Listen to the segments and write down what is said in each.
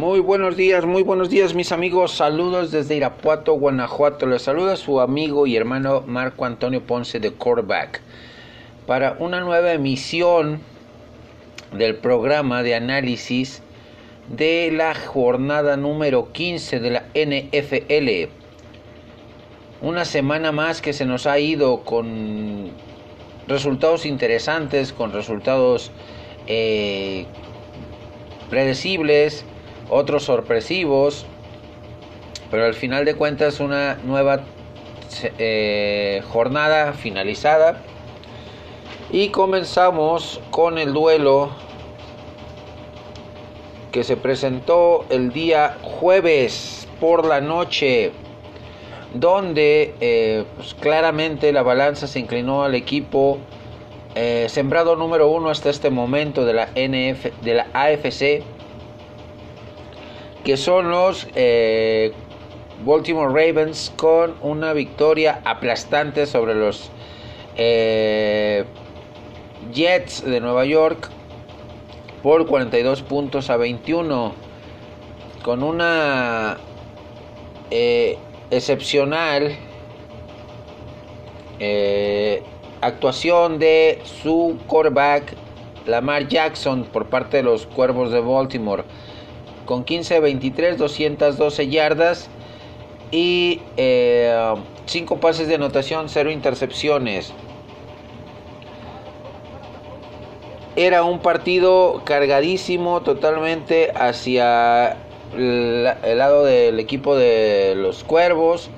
Muy buenos días, muy buenos días mis amigos. Saludos desde Irapuato, Guanajuato. Les saluda su amigo y hermano Marco Antonio Ponce de Quarterback para una nueva emisión del programa de análisis de la jornada número 15 de la NFL. Una semana más que se nos ha ido con resultados interesantes, con resultados eh, predecibles, otros sorpresivos, pero al final de cuentas una nueva eh, jornada finalizada. Y comenzamos con el duelo que se presentó el día jueves por la noche donde eh, pues, claramente la balanza se inclinó al equipo eh, sembrado número uno hasta este momento de la NF, de la AFC, que son los eh, Baltimore Ravens con una victoria aplastante sobre los Jets de Nueva York por 42 puntos a 21 con una excepcional actuación de su quarterback Lamar Jackson por parte de los Cuervos de Baltimore con 15-23, 212 yardas y 5 eh, pases de anotación, 0 intercepciones. Era un partido cargadísimo totalmente hacia el lado del equipo de los Cuervos,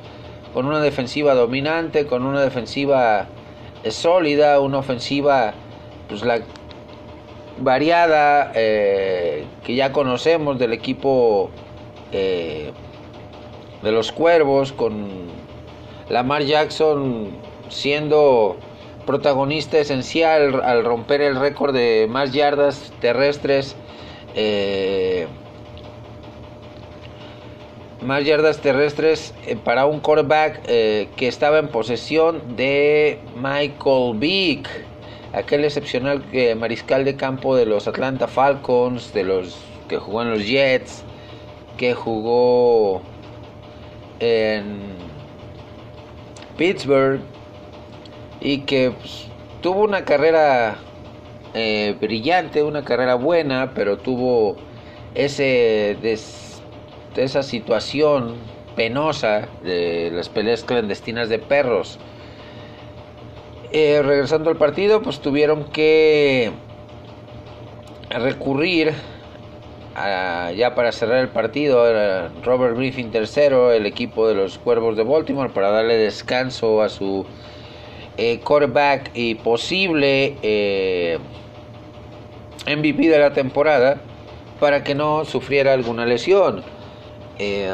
con una defensiva dominante, con una defensiva es sólida, una ofensiva pues la variada eh, que ya conocemos del equipo eh, de los Cuervos con Lamar Jackson siendo protagonista esencial al romper el récord de más yardas terrestres eh, más yardas terrestres para un quarterback que estaba en posesión de Michael Vick, aquel excepcional eh, mariscal de campo de los Atlanta Falcons, de los que jugó en los Jets, que jugó en Pittsburgh y que pues, tuvo una carrera brillante, una carrera buena, pero tuvo ese esa situación penosa de las peleas clandestinas de perros. Eh, regresando al partido, pues tuvieron que recurrir ya para cerrar el partido Robert Griffin tercero, el equipo de los Cuervos de Baltimore, para darle descanso a su eh, quarterback y posible eh, MVP de la temporada para que no sufriera alguna lesión. Eh,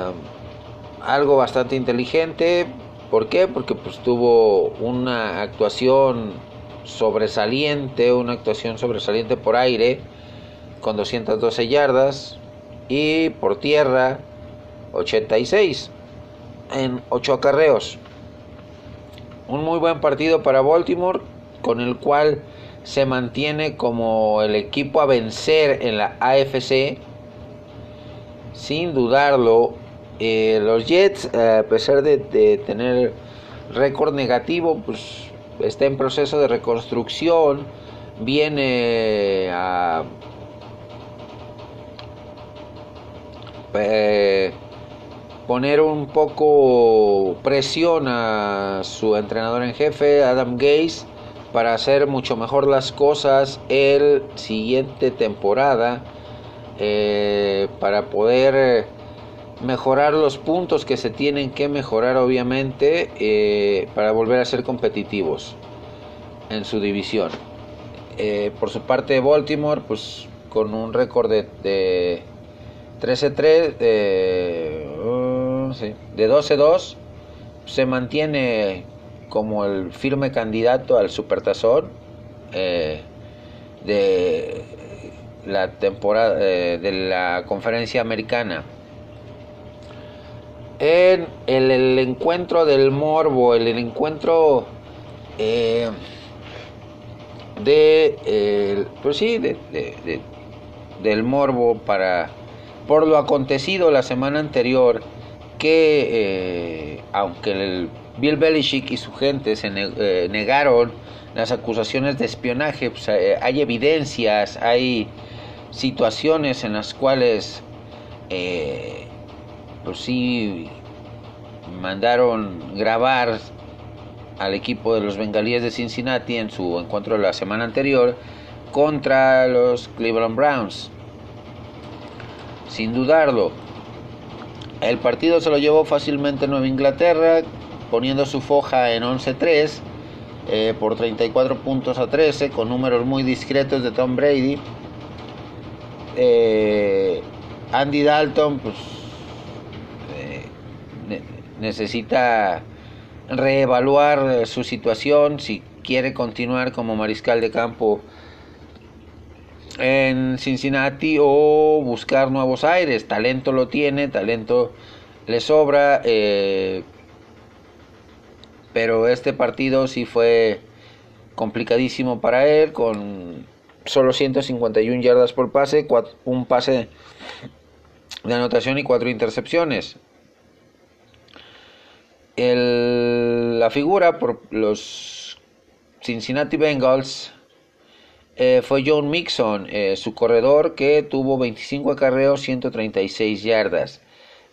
algo bastante inteligente. ¿Por qué? Porque pues tuvo una actuación sobresaliente, una actuación sobresaliente por aire con 212 yardas y por tierra 86 en 8 acarreos. Un muy buen partido para Baltimore con el cual se mantiene como el equipo a vencer en la AFC sin dudarlo, eh, los Jets, a pesar de, tener récord negativo, pues está en proceso de reconstrucción, viene a eh, poner un poco presión a su entrenador en jefe, Adam Gaze, para hacer mucho mejor las cosas el siguiente temporada eh, para poder mejorar los puntos que se tienen que mejorar obviamente eh, para volver a ser competitivos en su división. por su parte Baltimore pues con un récord de, 13-3 de, de 12-2 se mantiene como el firme candidato al supertazón de la temporada eh, de la conferencia americana. En el, encuentro del morbo, el, encuentro eh, de, pues sí, de, del morbo para por lo acontecido la semana anterior que eh, aunque el Bill Belichick y su gente se eh, negaron las acusaciones de espionaje, pues, eh, hay evidencias, hay situaciones en las cuales pues sí mandaron grabar al equipo de los bengalíes de Cincinnati en su encuentro de la semana anterior contra los Cleveland Browns. Sin dudarlo, el partido se lo llevó fácilmente Nueva Inglaterra, poniendo su foja en 11-3 eh, por 34 puntos a 13, con números muy discretos de Tom Brady. Eh, Andy Dalton, pues, necesita reevaluar su situación si quiere continuar como mariscal de campo en Cincinnati o buscar nuevos aires. Talento lo tiene, talento le sobra, eh, pero este partido sí fue complicadísimo para él con solo 151 yardas por pase, un pase de anotación y cuatro intercepciones. La figura por los Cincinnati Bengals eh, fue John Mixon, eh, su corredor que tuvo 25 acarreos, 136 yardas.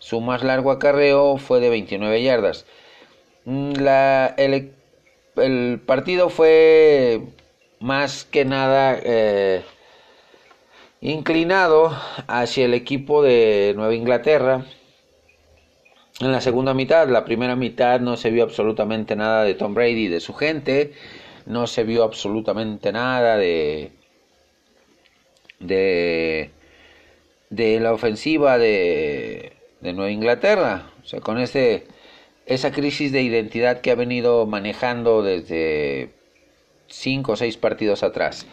Su más largo acarreo fue de 29 yardas. Mm, la, el, el, partido fue más que nada eh, inclinado hacia el equipo de Nueva Inglaterra. En la segunda mitad, la primera mitad no se vio absolutamente nada de Tom Brady y de su gente no se vio absolutamente nada de de, de la ofensiva de, de Nueva Inglaterra. O sea, con ese, esa crisis de identidad que ha venido manejando desde cinco o seis partidos atrás.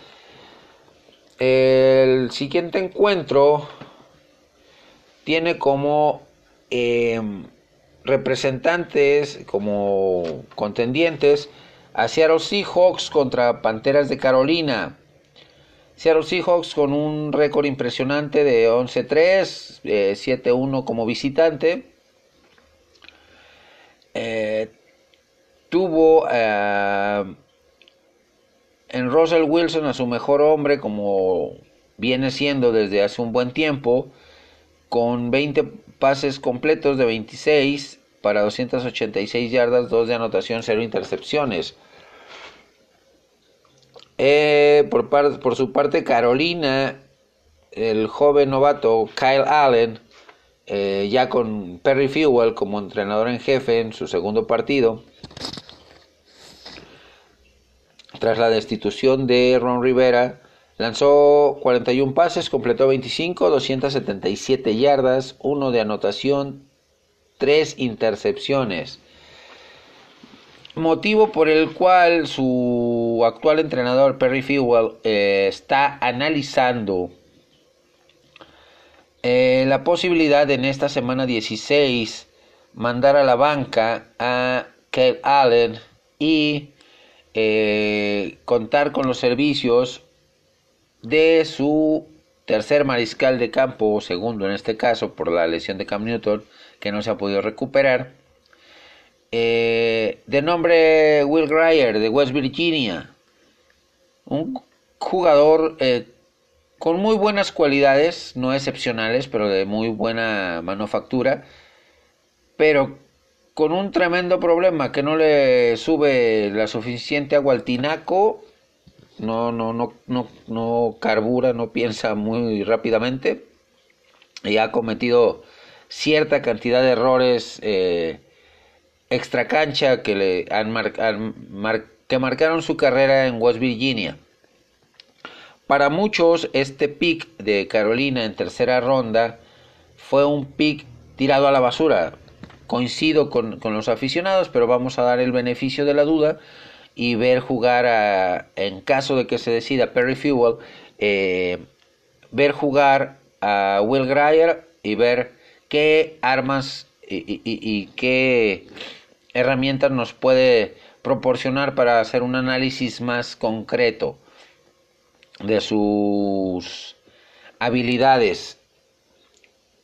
El siguiente encuentro tiene como em, representantes, como contendientes, a Seattle Seahawks contra Panteras de Carolina. Seattle Seahawks con un récord impresionante de 11-3, 7-1 eh, como visitante. Eh, tuvo eh, en Russell Wilson a su mejor hombre como viene siendo desde hace un buen tiempo, con 20 pases completos de 26 para 286 yardas, 2 de anotación, 0 intercepciones. Eh, por, su parte, Carolina, el joven novato Kyle Allen, eh, ya con Perry Fewell como entrenador en jefe en su segundo partido, tras la destitución de Ron Rivera, lanzó 41 pases, completó 25, 277 yardas, 1 de anotación, 3 intercepciones. Motivo por el cual su actual entrenador Perry Fewell eh, está analizando eh, la posibilidad de en esta semana 16 mandar a la banca a Kyle Allen y eh, contar con los servicios de su tercer mariscal de campo, o segundo en este caso por la lesión de Cam Newton, que no se ha podido recuperar, eh, de nombre Will Grier de West Virginia, un jugador eh, con muy buenas cualidades, no excepcionales, pero de muy buena manufactura, pero con un tremendo problema que no le sube la suficiente agua al tinaco, no, no, no, no, no carbura, no piensa muy rápidamente y ha cometido cierta cantidad de errores eh, extra cancha que le han, que marcaron su carrera en West Virginia. Para muchos este pick de Carolina en tercera ronda fue un pick tirado a la basura. Coincido con, los aficionados, pero vamos a dar el beneficio de la duda y ver jugar a, en caso de que se decida Perry Fewell, eh, ver jugar a Will Grier y ver qué armas y qué herramientas nos puede proporcionar para hacer un análisis más concreto de sus habilidades.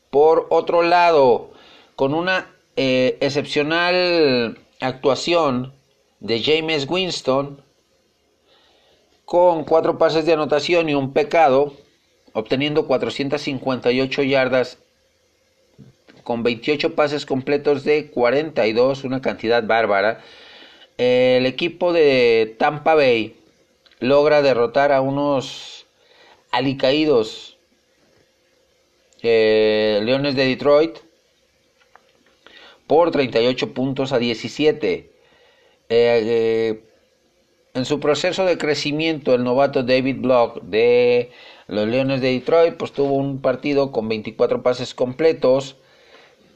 Por otro lado, con una eh, excepcional actuación de James Winston, con cuatro pases de anotación y un pecado, obteniendo 458 yardas con 28 pases completos de 42, una cantidad bárbara. El equipo de Tampa Bay logra derrotar a unos alicaídos eh, Leones de Detroit por 38 puntos a 17. Eh, eh, en su proceso de crecimiento, el novato David Block de los Leones de Detroit pues tuvo un partido con 24 pases completos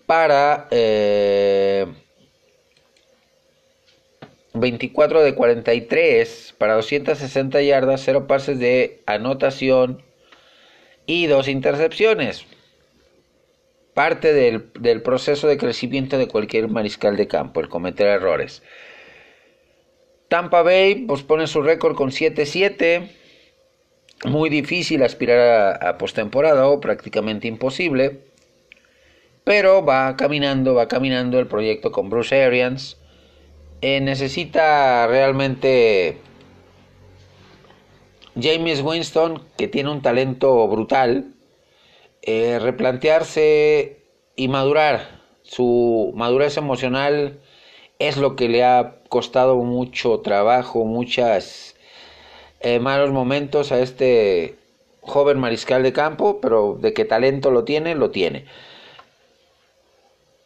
para 24 de 43 para 260 yardas, 0 pases de anotación y 2 intercepciones. Parte del, proceso de crecimiento de cualquier mariscal de campo, el cometer errores. Tampa Bay pues, pone su récord con 7-7. Muy difícil aspirar a, a postemporada o prácticamente imposible. Pero va caminando, va caminando el proyecto con Bruce Arians eh, necesita realmente James Winston, que tiene un talento brutal, eh, replantearse y madurar. Su madurez emocional es lo que le ha costado mucho trabajo, muchos eh, malos momentos a este joven mariscal de campo, pero de qué talento lo tiene, lo tiene.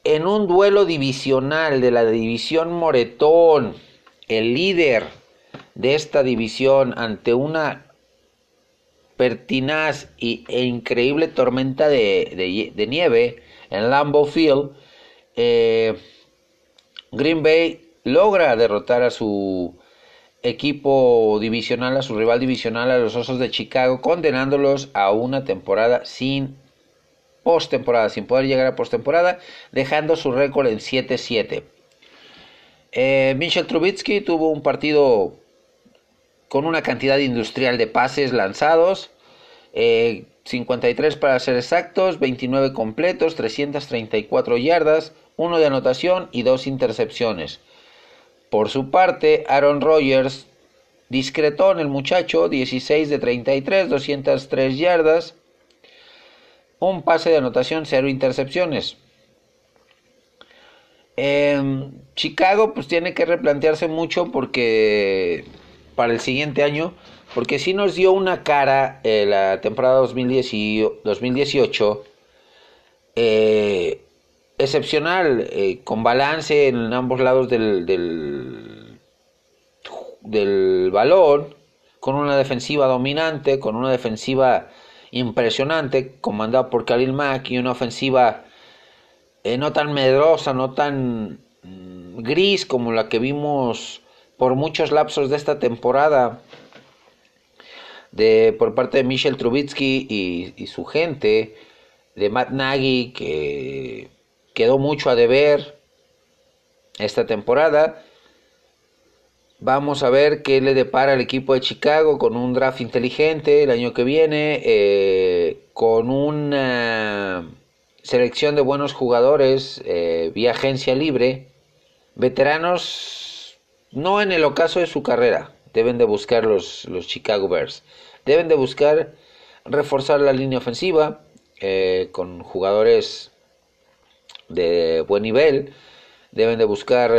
En un duelo divisional de la división Moretón, el líder de esta división ante una pertinaz y, e increíble tormenta de, nieve en Lambeau Field, eh, Green Bay logra derrotar a su equipo divisional, a su rival divisional, a los Osos de Chicago, condenándolos a una temporada sin postemporada, sin poder llegar a postemporada, dejando su récord en 7-7. Eh, Michel Trubitsky tuvo un partido con una cantidad industrial de pases lanzados, 53 eh, para ser exactos, 29 completos, 334 yardas, 1 de anotación y 2 intercepciones. Por su parte, Aaron Rodgers discretó en el muchacho, 16 de 33, 203 yardas, un pase de anotación, cero intercepciones. Em, Chicago pues tiene que replantearse mucho porque para el siguiente año, porque si nos dio una cara eh, la temporada 2018 eh, excepcional, eh, con balance en ambos lados del, del, balón, con una defensiva dominante, con una defensiva impresionante, comandado por Khalil Mack y una ofensiva eh, no tan medrosa, no tan mm, gris como la que vimos por muchos lapsos de esta temporada de por parte de Michel Trubitsky y su gente, de Matt Nagy que quedó mucho a deber esta temporada. Vamos a ver qué le depara al equipo de Chicago con un draft inteligente el año que viene, eh, con una selección de buenos jugadores eh, vía agencia libre, veteranos no en el ocaso de su carrera, deben de buscar los, los Chicago Bears, deben de buscar reforzar la línea ofensiva eh, con jugadores de buen nivel, deben de buscar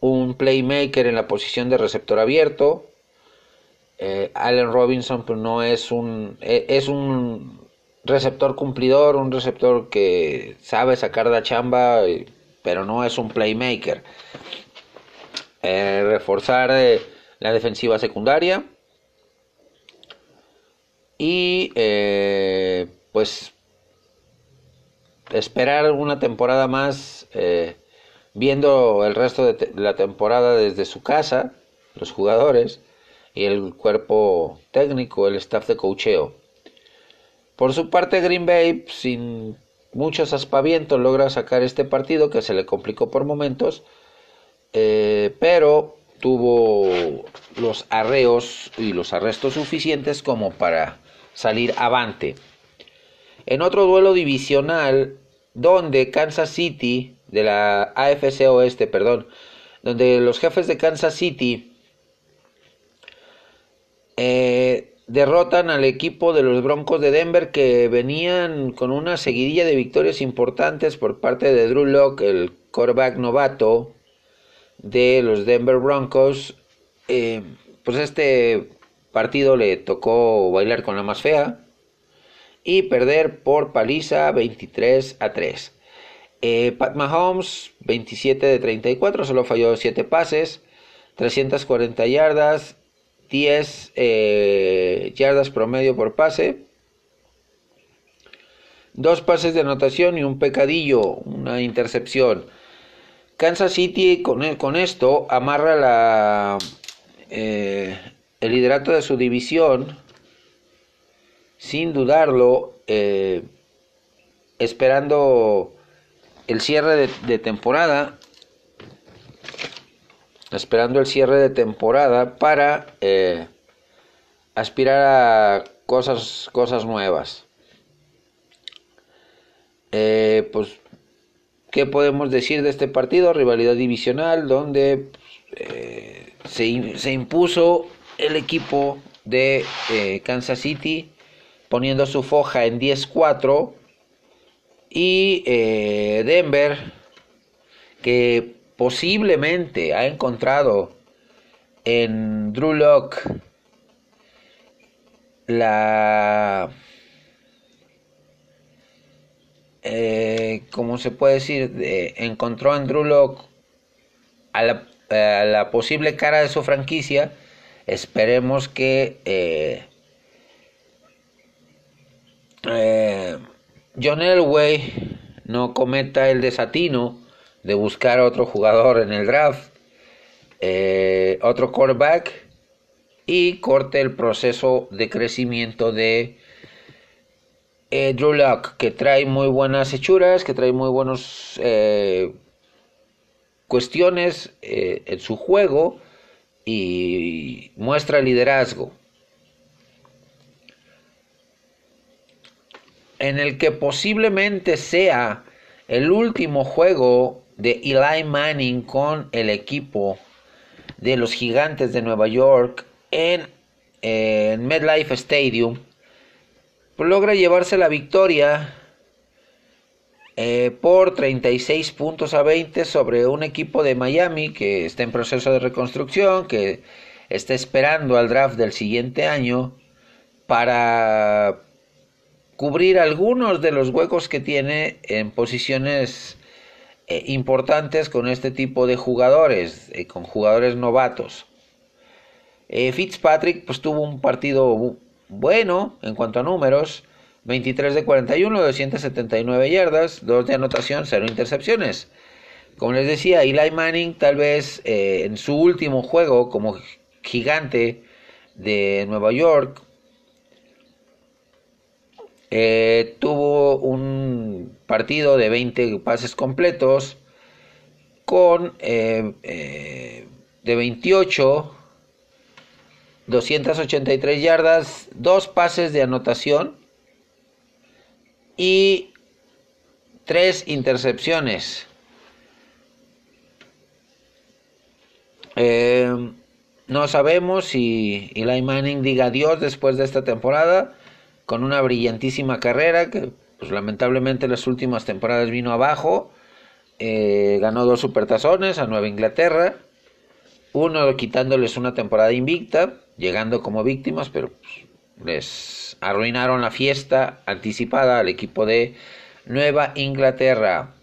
un playmaker en la posición de receptor abierto. Eh, Allen Robinson pues, no es un e, es un receptor cumplidor, un receptor que sabe sacar la chamba, eh, pero no es un playmaker. Eh, reforzar la defensiva secundaria y pues esperar una temporada más viendo el resto de, la temporada desde su casa, los jugadores y el cuerpo técnico, el staff de cocheo. Por su parte, Green Bay, sin muchos aspavientos, logra sacar este partido que se le complicó por momentos, eh, pero tuvo los arreos y los arrestos suficientes como para salir avante. En otro duelo divisional, donde Kansas City, de la AFC Oeste, perdón, donde los jefes de Kansas City eh, derrotan al equipo de los Broncos de Denver que venían con una seguidilla de victorias importantes por parte de Drew Locke, el quarterback novato de los Denver Broncos. Eh, pues este partido le tocó bailar con la más fea y perder por paliza 23 a 3. Eh, Pat Mahomes, 27 de 34, solo falló 7 pases, 340 yardas, 10 eh, yardas promedio por pase, dos pases de anotación y un pecadillo, una intercepción. Kansas City con, con esto amarra la, eh, el liderato de su división, sin dudarlo, eh, esperando el cierre de, temporada, esperando el cierre de temporada para eh, aspirar a cosas, cosas nuevas. Eh, pues, ¿qué podemos decir de este partido? Rivalidad divisional donde se, se, impuso el equipo de Kansas City poniendo su foja en 10-4 y eh, Denver, que posiblemente ha encontrado en Drew Locke la... Eh, ¿Cómo se puede decir? encontró en Drew Locke a la, posible cara de su franquicia. Esperemos que eh, John Elway no cometa el desatino de buscar otro jugador en el draft, eh, otro quarterback y corte el proceso de crecimiento de eh, Drew Locke, que trae muy buenas hechuras, que trae muy buenas cuestiones en su juego y muestra liderazgo. En el que posiblemente sea el último juego de Eli Manning con el equipo de los gigantes de Nueva York en, MedLife Stadium, logra llevarse la victoria eh, por 36 puntos a 20 sobre un equipo de Miami que está en proceso de reconstrucción, que está esperando al draft del siguiente año para cubrir algunos de los huecos que tiene en posiciones eh, importantes con este tipo de jugadores, eh, con jugadores novatos. Eh, Fitzpatrick pues tuvo un partido bueno en cuanto a números, 23 de 41, 279 yardas, 2 de anotación, 0 intercepciones. Como les decía, Eli Manning tal vez en su último juego como gigante de Nueva York eh, tuvo un partido de 20 pases completos con eh, eh, de 28, 283 yardas, dos pases de anotación y tres intercepciones. no sabemos si Eli Manning diga adiós después de esta temporada con una brillantísima carrera que pues, lamentablemente las últimas temporadas vino abajo. Eh, ganó dos supertazones a Nueva Inglaterra, uno quitándoles una temporada invicta, llegando como víctimas, pero pues, les arruinaron la fiesta anticipada al equipo de Nueva Inglaterra.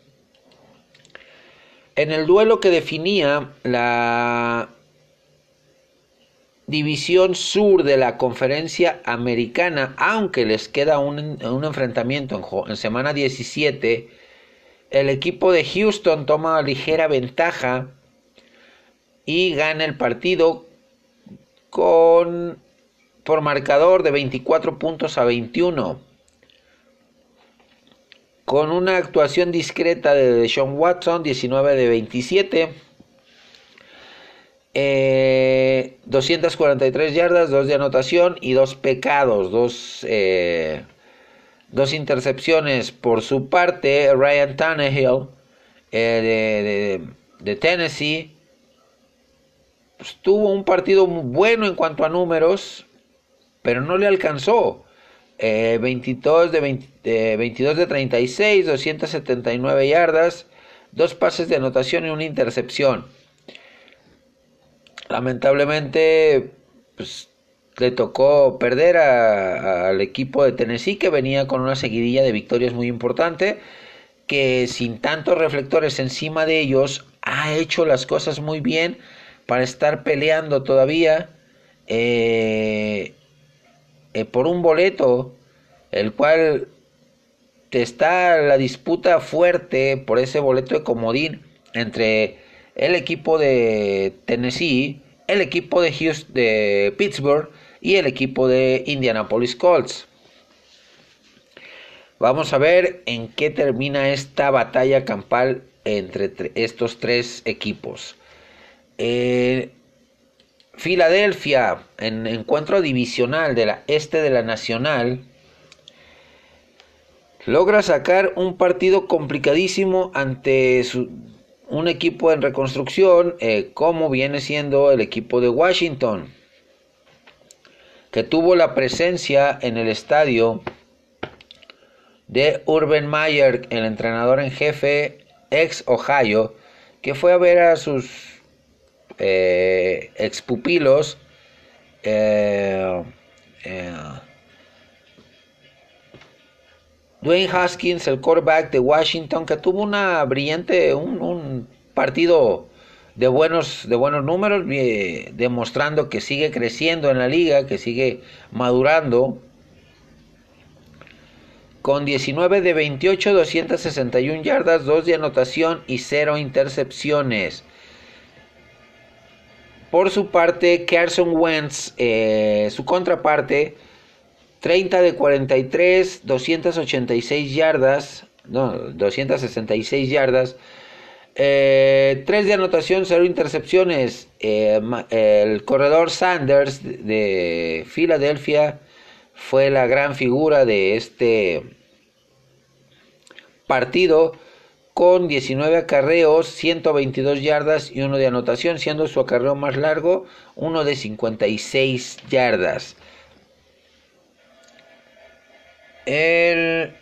En el duelo que definía la división sur de la conferencia americana, aunque les queda un, enfrentamiento en, semana 17, el equipo de Houston toma ligera ventaja y gana el partido con por marcador de 24 puntos a 21 con una actuación discreta de Sean Watson 19 de 27 243 eh, yardas, dos de anotación y dos pecados, dos, eh, dos intercepciones. Por su parte, Ryan Tannehill eh, de, Tennessee pues, tuvo un partido muy bueno en cuanto a números, pero no le alcanzó. 22, eh, de 22 de 36, 279 yardas, dos pases de anotación y una intercepción. Lamentablemente, pues le tocó perder al equipo de Tennessee que venía con una seguidilla de victorias muy importante, que sin tantos reflectores encima de ellos ha hecho las cosas muy bien para estar peleando todavía eh, eh, por un boleto, el cual está la disputa fuerte por ese boleto de comodín entre el equipo de Tennessee, el equipo de, Houston, de Pittsburgh y el equipo de Indianapolis Colts. Vamos a ver en qué termina esta batalla campal entre estos tres equipos. Eh, Filadelfia, en encuentro divisional de la este de la Nacional, logra sacar un partido complicadísimo ante un equipo en reconstrucción, eh, como viene siendo el equipo de Washington que tuvo la presencia en el estadio de Urban Meyer, el entrenador en jefe ex Ohio, que fue a ver a sus eh, ex pupilos eh, eh, Dwayne Haskins, el quarterback de Washington, que tuvo una brillante, un partido de buenos, de buenos números, eh, demostrando que sigue creciendo en la liga, que sigue madurando. Con 19 de 28, 261 yardas, 2 de anotación y 0 intercepciones. Por su parte, Carson Wentz, eh, su contraparte, 30 de 43, 286 yardas, no, 266 yardas, eh, tres de anotación, cero intercepciones. Eh, el corredor Sanders de Filadelfia fue la gran figura de este partido con 19 acarreos, 122 yardas y uno de anotación, siendo su acarreo más largo, uno de 56 yardas. El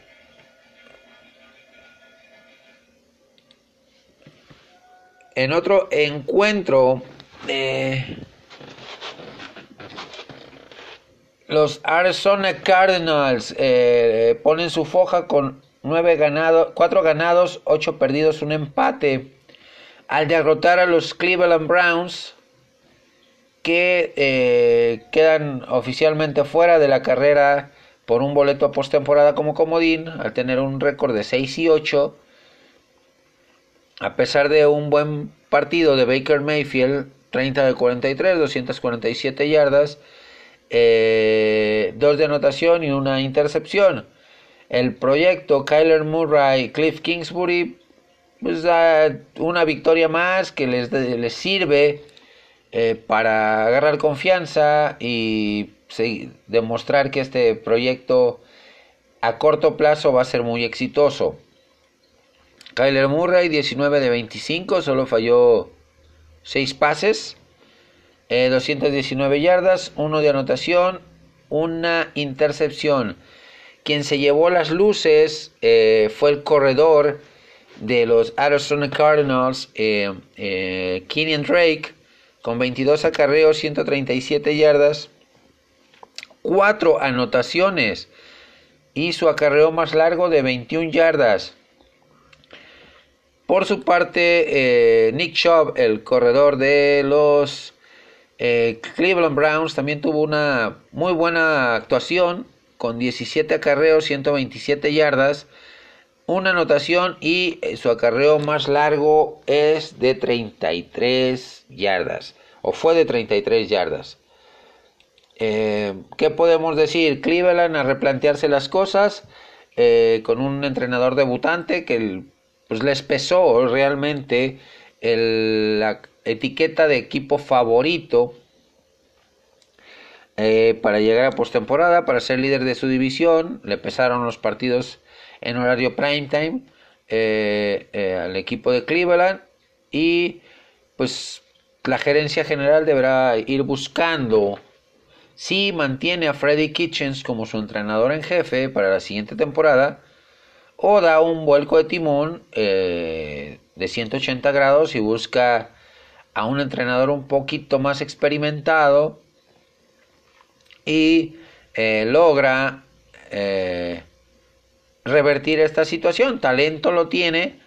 en otro encuentro, eh, los Arizona Cardinals eh, ponen su foja con nueve ganados, cuatro ganados, ocho perdidos, un empate. Al derrotar a los Cleveland Browns, que eh, quedan oficialmente fuera de la carrera por un boleto a postemporada como comodín, al tener un récord de 6 y 8 a pesar de un buen partido de Baker Mayfield, 30 de 43, 247 yardas, eh, dos de anotación y una intercepción. El proyecto Kyler Murray, Cliff Kingsbury, pues una victoria más que les, les sirve eh, para agarrar confianza y demostrar que este proyecto a corto plazo va a ser muy exitoso. Kyler Murray, 19 de 25, solo falló 6 pases, 219 eh, yardas, 1 de anotación, una intercepción. Quien se llevó las luces eh, fue el corredor de los Arizona Cardinals, eh, eh Drake, con 22 acarreos, 137 yardas, 4 anotaciones y su acarreo más largo de 21 yardas. Por su parte, eh, Nick Chubb, el corredor de los eh, Cleveland Browns, también tuvo una muy buena actuación con 17 acarreos, 127 yardas, una anotación y eh, su acarreo más largo es de 33 yardas o fue de 33 yardas. ¿Qué podemos decir? Cleveland a replantearse las cosas con un entrenador debutante que pues les pesó realmente la etiqueta de equipo favorito eh, para llegar a postemporada, para ser líder de su división. Le pesaron los partidos en horario prime time eh, eh, al equipo de Cleveland y pues la gerencia general deberá ir buscando si mantiene a Freddy Kitchens como su entrenador en jefe para la siguiente temporada o da un vuelco de timón de 180 grados y busca a un entrenador un poquito más experimentado y eh, logra eh, revertir esta situación. Talento lo tiene,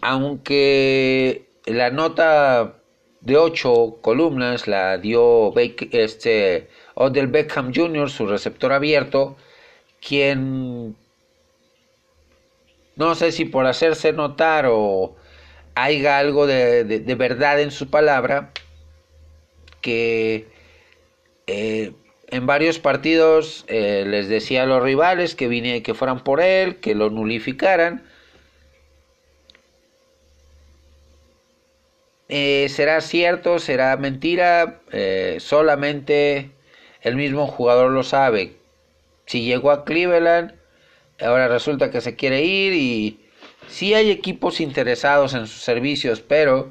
aunque la nota de ocho columnas la dio este, Odell Beckham Jr., su receptor abierto, quien no sé si por hacerse notar o haya algo de, de verdad en su palabra, que eh, en varios partidos eh, les decía a los rivales que, vine, que fueran por él, que lo nulificaran. Eh, ¿Será cierto? ¿Será mentira? solamente el mismo jugador lo sabe. Si llegó a Cleveland, ahora resulta que se quiere ir y sí hay equipos interesados en sus servicios, pero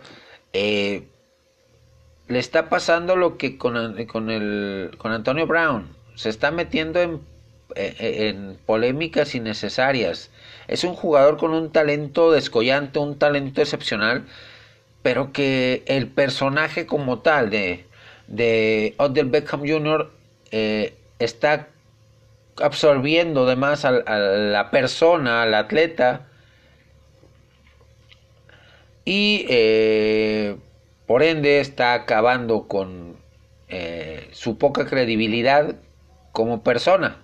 le está pasando lo que con, con, el, con Antonio Brown. Se está metiendo en, eh, eh, en, polémicas innecesarias. Es un jugador con un talento descollante, un talento excepcional, pero que el personaje como tal de, de Odell Beckham Jr. Eh, está absorbiendo además a, a, la persona, al atleta, y por ende, está acabando con eh, su poca credibilidad como persona.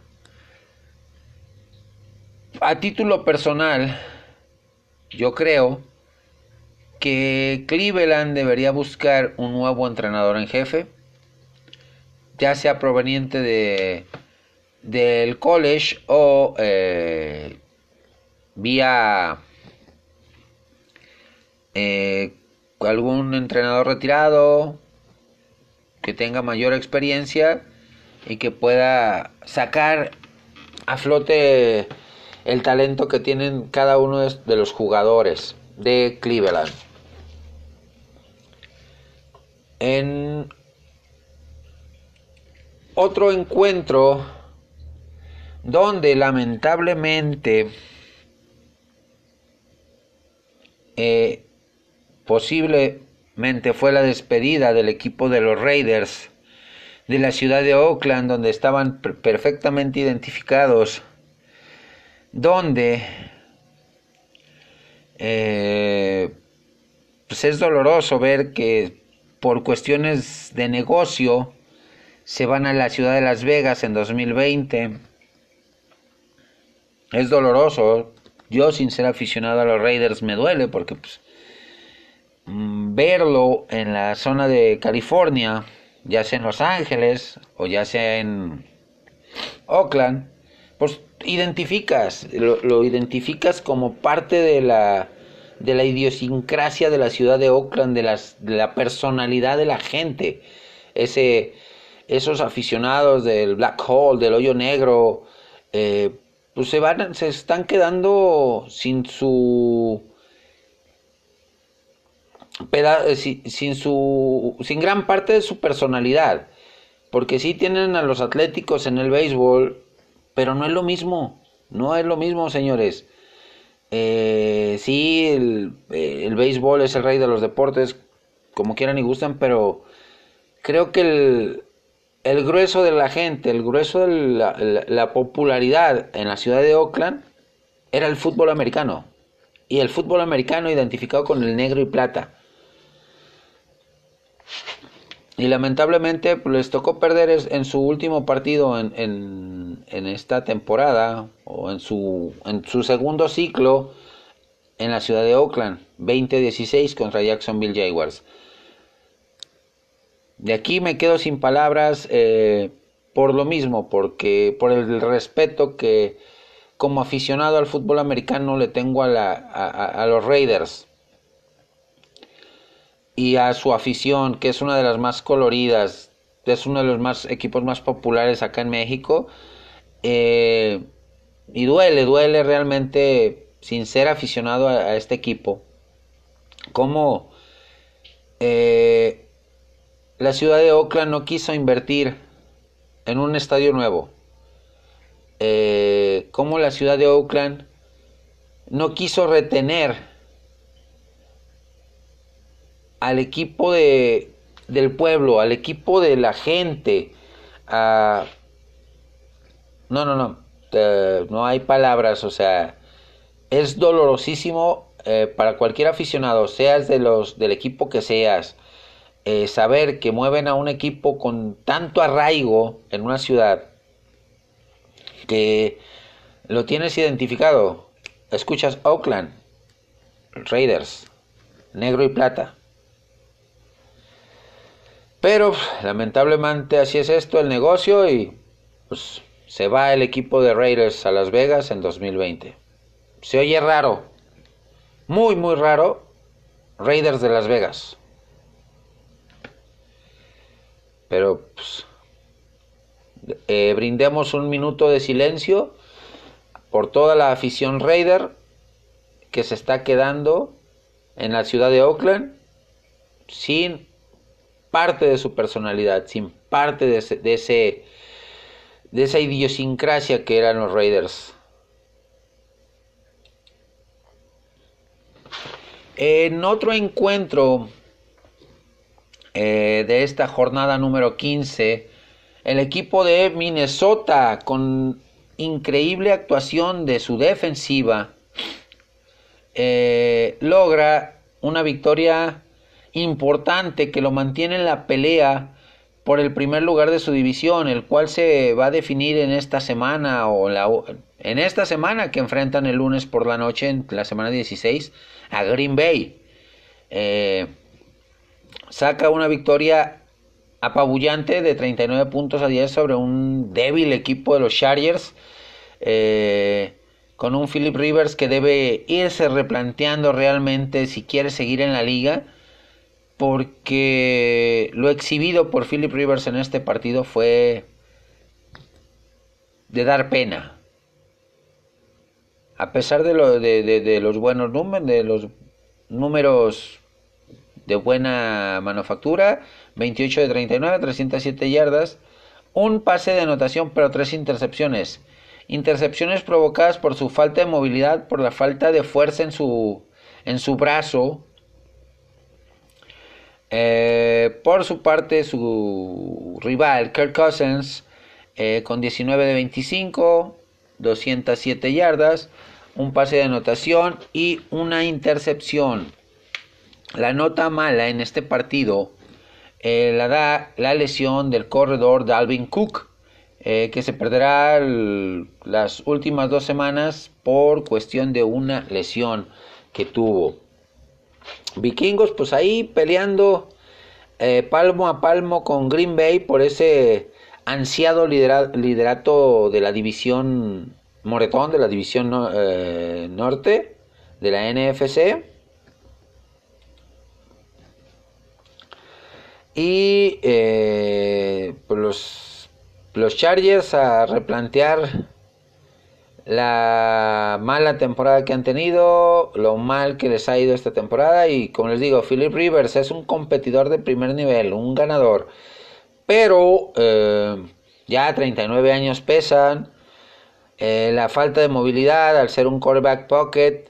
A título personal, yo creo que Cleveland debería buscar un nuevo entrenador en jefe, ya sea proveniente de del college o eh, vía eh, algún entrenador retirado que tenga mayor experiencia y que pueda sacar a flote el talento que tienen cada uno de los jugadores de Cleveland. En otro encuentro donde lamentablemente eh, Posiblemente fue la despedida del equipo de los Raiders de la ciudad de Oakland, donde estaban perfectamente identificados, donde eh, pues es doloroso ver que por cuestiones de negocio se van a la ciudad de Las Vegas en 2020. Es doloroso. Yo sin ser aficionado a los Raiders me duele porque pues, Mm, verlo en la zona de California, ya sea en Los Ángeles o ya sea en Oakland, pues identificas, lo, identificas como parte de la, de la idiosincrasia de la ciudad de Oakland, de, las, de la personalidad de la gente, ese, esos aficionados del Black Hole, del hoyo negro, eh, pues se van, se están quedando sin su eh, sin, su, sin gran parte de su personalidad. Porque sí tienen a los atléticos en el béisbol, pero no es lo mismo. No es lo mismo, señores. Eh, sí, el, eh, el, béisbol es el rey de los deportes, como quieran y gustan, pero creo que el, el grueso de la gente, el grueso de la popularidad en la ciudad de Oakland era el fútbol americano. Y el fútbol americano identificado con el negro y plata. Y lamentablemente pues, les tocó perder en su último partido en, en, esta temporada o en su, segundo ciclo en la ciudad de Oakland, 20-16 contra Jacksonville Jaguars. De aquí me quedo sin palabras eh, por lo mismo, porque por el respeto que como aficionado al fútbol americano le tengo a, la, a los Raiders y a su afición, que es una de las más coloridas es uno de los más equipos más populares acá en México. Eh, y duele, duele realmente, sin ser aficionado a, este equipo, cómo eh, la ciudad de Oakland no quiso invertir en un estadio nuevo. Eh, cómo la ciudad de Oakland no quiso retener al equipo de, del pueblo, al equipo de la gente. no, no, no, no hay palabras, o sea, es dolorosísimo eh, para cualquier aficionado, seas de los del equipo que seas, eh, saber que mueven a un equipo con tanto arraigo en una ciudad que lo tienes identificado. Escuchas Oakland, Raiders, negro y plata. Pero lamentablemente así es esto el negocio y pues se va el equipo de Raiders a Las Vegas en 2020. Se oye raro, muy muy raro, Raiders de Las Vegas. Pero pues, eh, brindemos un minuto de silencio por toda la afición Raider que se está quedando en la ciudad de Oakland sin parte de su personalidad, sin parte de, ese, de, esa idiosincrasia que eran los Raiders. En otro encuentro eh, de esta jornada número 15, el equipo de Minnesota con increíble actuación de su defensiva eh, logra una victoria importante que lo mantiene en la pelea por el primer lugar de su división, el cual se va a definir en esta semana o en esta semana que enfrentan el lunes por la noche, en la semana 16, a Green Bay. Eh, saca una victoria apabullante de 39 puntos a 10 sobre un débil equipo de los Chargers. Eh, con un Philip Rivers que debe irse replanteando realmente si quiere seguir en la liga porque lo exhibido por Philip Rivers en este partido fue de dar pena. A pesar de, lo, de, los buenos números, de los números de buena manufactura, 28 de 39, 307 yardas, un pase de anotación pero tres intercepciones. Intercepciones provocadas por su falta de movilidad, por la falta de fuerza en su, en su brazo, eh, por su parte, su rival Kirk Cousins, eh, con 19 de 25, 207 yardas, un pase de anotación y una intercepción. La nota mala en este partido eh, la da la lesión del corredor Dalvin Cook, que se perderá las últimas dos semanas por cuestión de una lesión que tuvo. Vikingos pues ahí peleando eh, palmo a palmo con Green Bay por ese ansiado liderato de la división Moretón, de la división eh, norte de la NFC. Y eh, pues los, los Chargers a replantear la mala temporada que han tenido, lo mal que les ha ido esta temporada y como les digo, Philip Rivers es un competidor de primer nivel, un ganador, pero eh, ya 39 años pesan, eh, la falta de movilidad al ser un quarterback pocket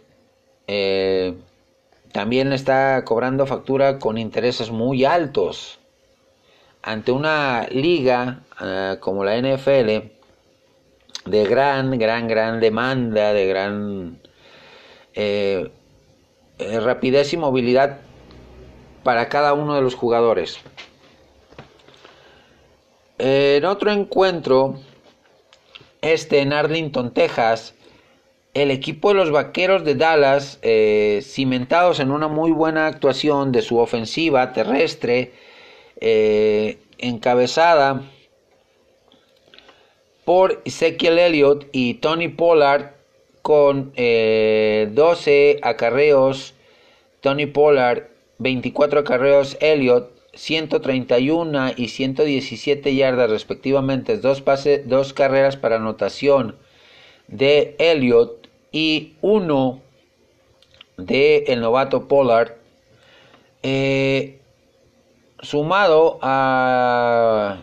eh, también está cobrando factura con intereses muy altos. Ante una liga como la NFL de gran, gran, gran demanda, de gran eh, eh, rapidez y movilidad para cada uno de los jugadores. En otro encuentro, este en Arlington, Texas, el equipo de los Vaqueros de Dallas, eh, cimentados en una muy buena actuación de su ofensiva terrestre, encabezada por Ezekiel Elliott y Tony Pollard con 12 eh, acarreos. Tony Pollard 24 acarreos, Elliott 131 y 117 yardas respectivamente, dos, dos carreras para anotación de Elliott y uno de el novato Pollard, eh, sumado a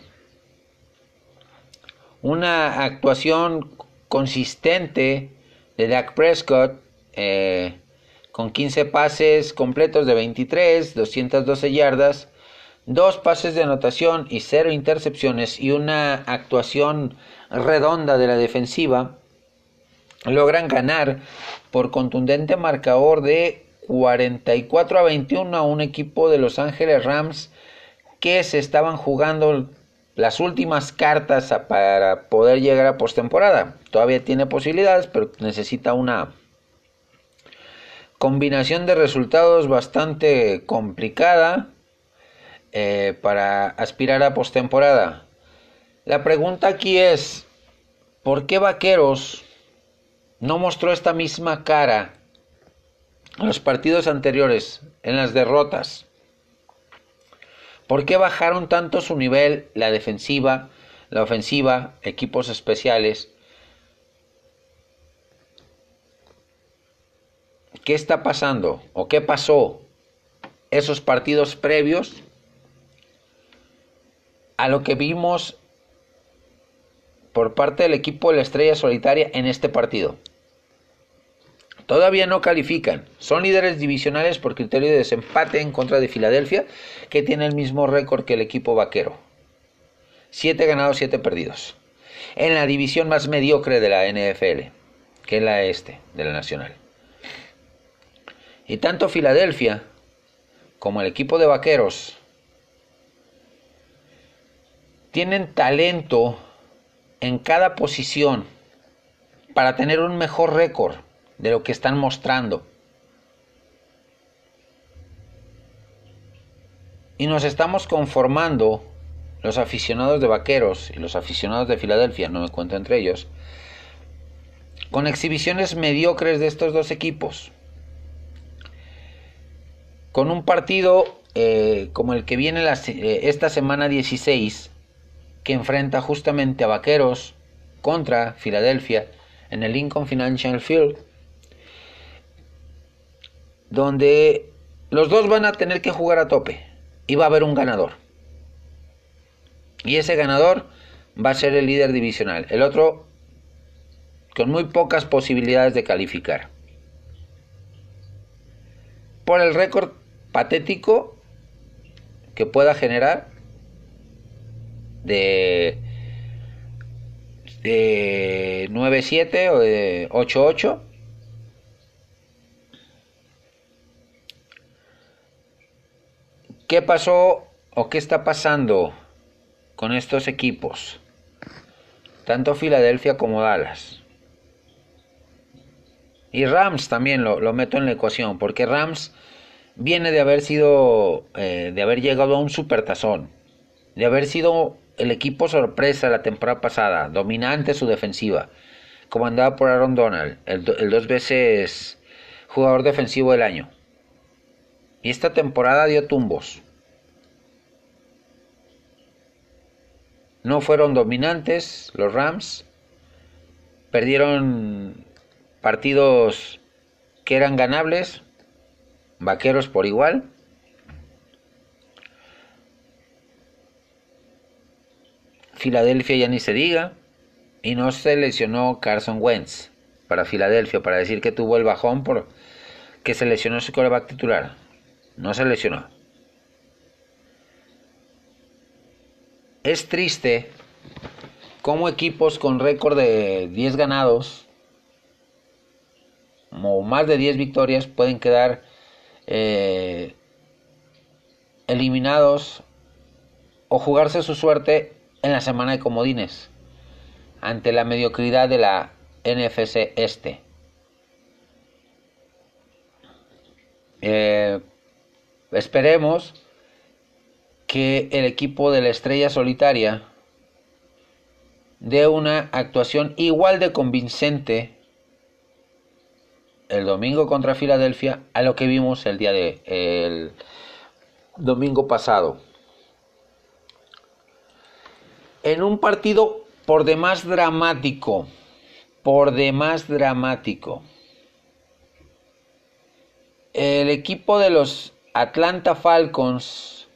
una actuación consistente de Dak Prescott, eh, con 15 pases completos de 23, 212 yardas, dos pases de anotación y cero intercepciones y una actuación redonda de la defensiva, logran ganar por contundente marcador de 44 a 21 a un equipo de Los Ángeles Rams que se estaban jugando las últimas cartas para poder llegar a postemporada. Todavía tiene posibilidades, pero necesita una combinación de resultados bastante complicada eh, para aspirar a postemporada. La pregunta aquí es, ¿por qué Vaqueros no mostró esta misma cara en los partidos anteriores, en las derrotas? ¿Por qué bajaron tanto su nivel la defensiva, la ofensiva, equipos especiales? ¿Qué está pasando o qué pasó esos partidos previos a lo que vimos por parte del equipo de la Estrella Solitaria en este partido? Todavía no califican. Son líderes divisionales por criterio de desempate en contra de Filadelfia, que tiene el mismo récord que el equipo vaquero. Siete ganados, siete perdidos. En la división más mediocre de la NFL, que es la este, de la Nacional. Y tanto Filadelfia como el equipo de vaqueros tienen talento en cada posición para tener un mejor récord de lo que están mostrando. Y nos estamos conformando los aficionados de Vaqueros y los aficionados de Filadelfia, no me cuento entre ellos, con exhibiciones mediocres de estos dos equipos con un partido eh, como el que viene eh, esta semana 16, que enfrenta justamente a Vaqueros contra Filadelfia en el Lincoln Financial Field, donde los dos van a tener que jugar a tope y va a haber un ganador. Y ese ganador va a ser el líder divisional. El otro con muy pocas posibilidades de calificar. Por el récord patético que pueda generar de, de 9-7 o de 8-8. ¿Qué pasó o qué está pasando con estos equipos? Tanto Filadelfia como Dallas. Y Rams también lo, meto en la ecuación, porque Rams viene de haber sido, eh, de haber llegado a un supertazón, de haber sido el equipo sorpresa la temporada pasada, dominante su defensiva, comandada por Aaron Donald, el dos veces jugador defensivo del año. Y esta temporada dio tumbos. No fueron dominantes los Rams. Perdieron partidos que eran ganables Vaqueros por igual. Filadelfia ya ni se diga. Y no se lesionó Carson Wentz para Filadelfia para decir que tuvo el bajón por que se lesionó su coreback titular. No se lesionó. Es triste como equipos con récord de 10 ganados o más de 10 victorias pueden quedar eh, eliminados o jugarse su suerte en la semana de comodines ante la mediocridad de la NFC este. Eh, esperemos que el equipo de la estrella solitaria dé una actuación igual de convincente el domingo contra Filadelfia a lo que vimos el día de el domingo pasado en un partido por demás dramático, por demás dramático. El equipo de los Atlanta Falcons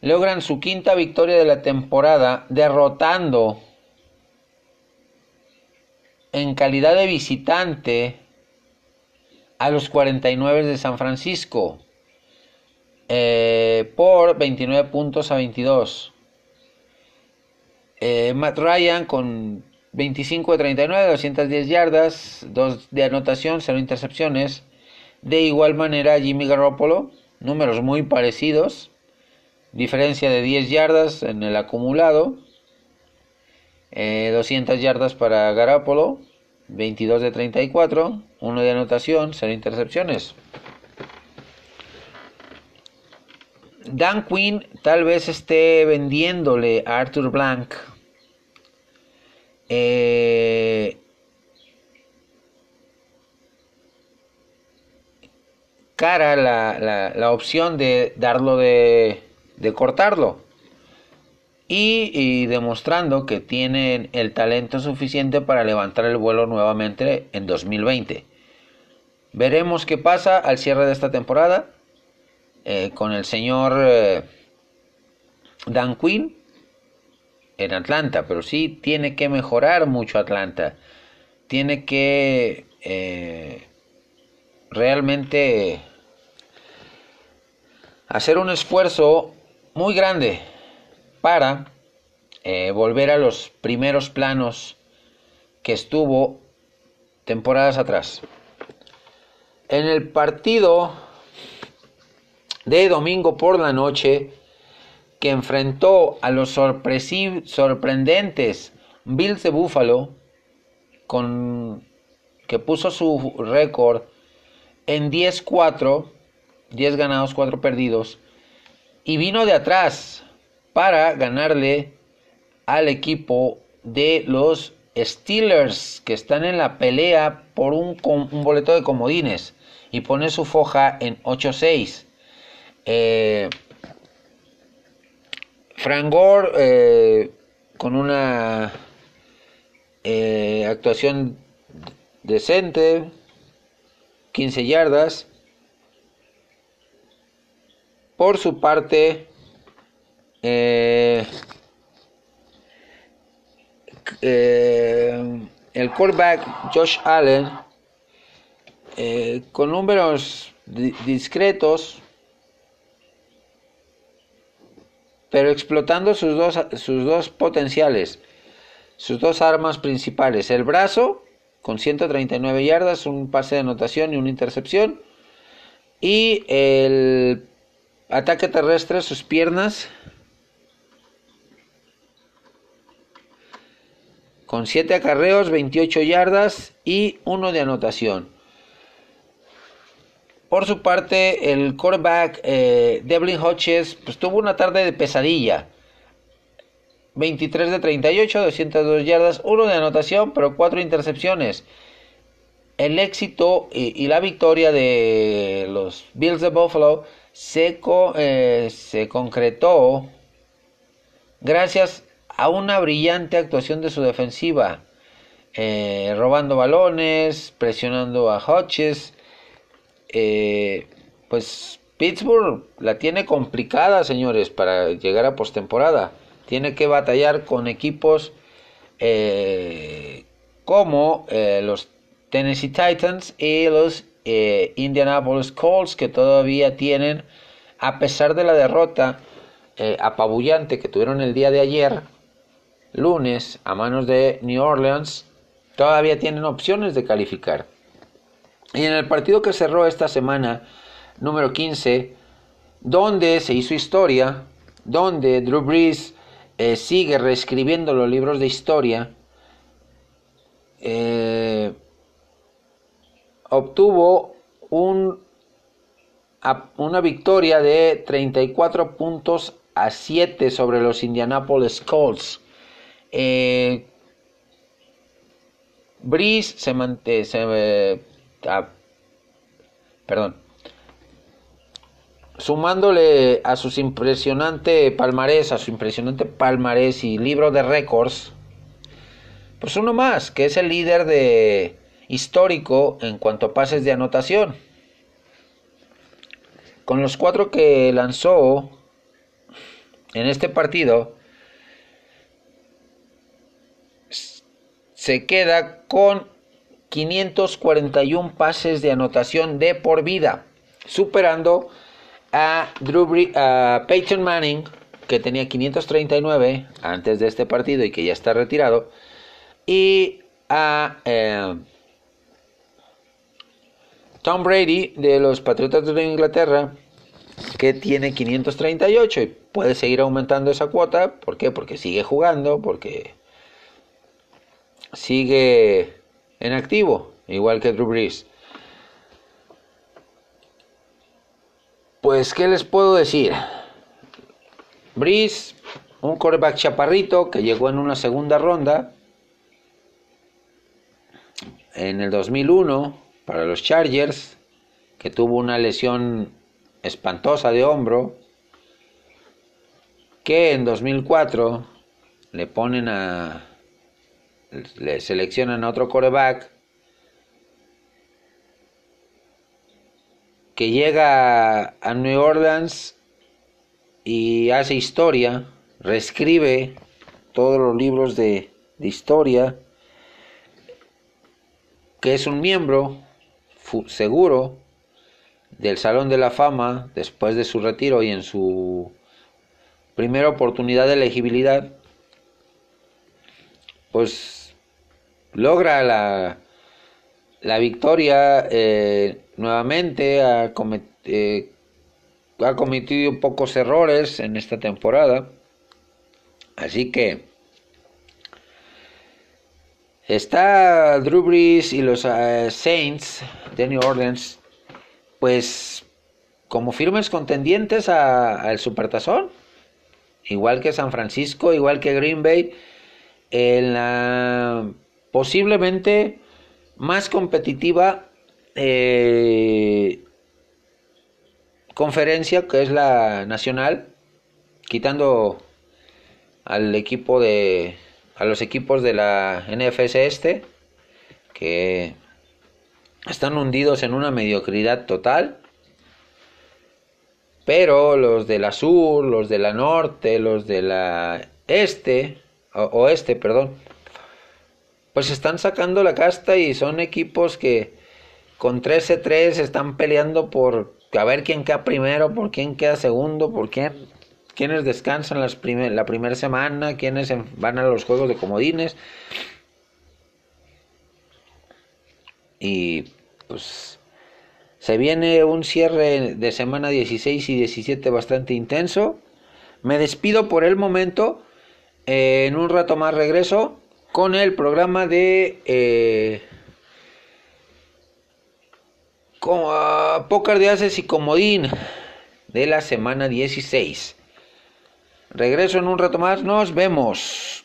logran su quinta victoria de la temporada derrotando en calidad de visitante a los 49 de San Francisco eh, por 29 puntos a 22. Eh, Matt Ryan con 25 de 39, 210 yardas, 2 de anotación, 0 intercepciones. De igual manera Jimmy Garoppolo, números muy parecidos, diferencia de 10 yardas en el acumulado, 200 eh, yardas para Garoppolo, 22 de 34, 1 de anotación, 0 intercepciones. Dan Quinn tal vez esté vendiéndole a Arthur Blank eh, cara la, la, opción de darlo de, de cortarlo y, y, demostrando que tienen el talento suficiente para levantar el vuelo nuevamente en 2020. Veremos qué pasa al cierre de esta temporada eh, con el señor eh, Dan Quinn en Atlanta, pero sí tiene que mejorar mucho Atlanta. Tiene que eh, realmente hacer un esfuerzo muy grande para volver a los primeros planos que estuvo temporadas atrás. En el partido de domingo por la noche que enfrentó a los sorprendentes Bills de Buffalo con que puso su récord en 10-4, 10 ganados, 4 perdidos y vino de atrás para ganarle al equipo de los Steelers que están en la pelea por un, un boleto de comodines y pone su foja en 8-6. Eh, eh, con una eh, actuación decente, 15 yardas. Por su parte, eh, el quarterback Josh Allen, con números discretos, pero explotando sus dos, sus dos potenciales, sus dos armas principales, el brazo con 139 yardas, un pase de anotación y una intercepción, y el ataque terrestre, sus piernas, con 7 acarreos, 28 yardas y uno de anotación. Por su parte, el quarterback eh, Devlin Hodges pues, tuvo una tarde de pesadilla. 23 de 38, 202 yardas, 1 de anotación, pero 4 intercepciones. El éxito y, la victoria de los Bills de Buffalo se, eh, se concretó gracias a una brillante actuación de su defensiva, eh, robando balones, presionando a Hodges eh, pues Pittsburgh la tiene complicada, señores, para llegar a postemporada. Tiene que batallar con equipos como los Tennessee Titans y los Indianapolis Colts, que todavía tienen, a pesar de la derrota apabullante que tuvieron el día de ayer, lunes, a manos de New Orleans, todavía tienen opciones de calificar. Y en el partido que cerró esta semana, número 15, donde se hizo historia, donde Drew Brees eh, sigue reescribiendo los libros de historia, eh, obtuvo un, una victoria de 34 puntos a 7 sobre los Indianapolis Colts. Eh, Breeze se, se perdón, sumándole a sus impresionante palmarés, a su impresionante palmarés y libro de récords, pues uno más, que es el líder de histórico en cuanto a pases de anotación. Con los cuatro que lanzó en este partido, se queda con 541 pases de anotación de por vida, superando a, Drew a Peyton Manning, que tenía 539 antes de este partido y que ya está retirado, y a eh, Tom Brady de los Patriotas de Inglaterra, que tiene 538 y puede seguir aumentando esa cuota. ¿Por qué? Porque sigue jugando, porque sigue en activo, igual que Drew Brees. Pues, ¿qué les puedo decir? Brees, un quarterback chaparrito que llegó en una segunda ronda en el 2001 para los Chargers, que tuvo una lesión espantosa de hombro, que en 2004 le ponen a le seleccionan a otro coreback que llega a New Orleans y hace historia, reescribe todos los libros de, de historia, que es un miembro seguro del Salón de la Fama después de su retiro y en su primera oportunidad de elegibilidad, pues logra la, la victoria eh, nuevamente, ha, eh, ha cometido pocos errores en esta temporada, así que está Drew Brees y los eh, Saints de New Orleans, pues como firmes contendientes al Supertazón, igual que San Francisco, igual que Green Bay, en la posiblemente más competitiva eh, conferencia que es la nacional, quitando al equipo de a los equipos de la NFS este que están hundidos en una mediocridad total. Pero los de la sur, los de la norte, los de la este, oeste, perdón, pues están sacando la casta y son equipos que con 13-3 están peleando por a ver quién queda primero, por quién queda segundo, por quién, quiénes descansan las la primera semana, quiénes van a los juegos de comodines. Y pues se viene un cierre de semana 16 y 17 bastante intenso. Me despido por el momento. en un rato más regreso con el programa de eh, Pócar de Ases y Comodín de la semana 16. Regreso en un rato más, nos vemos.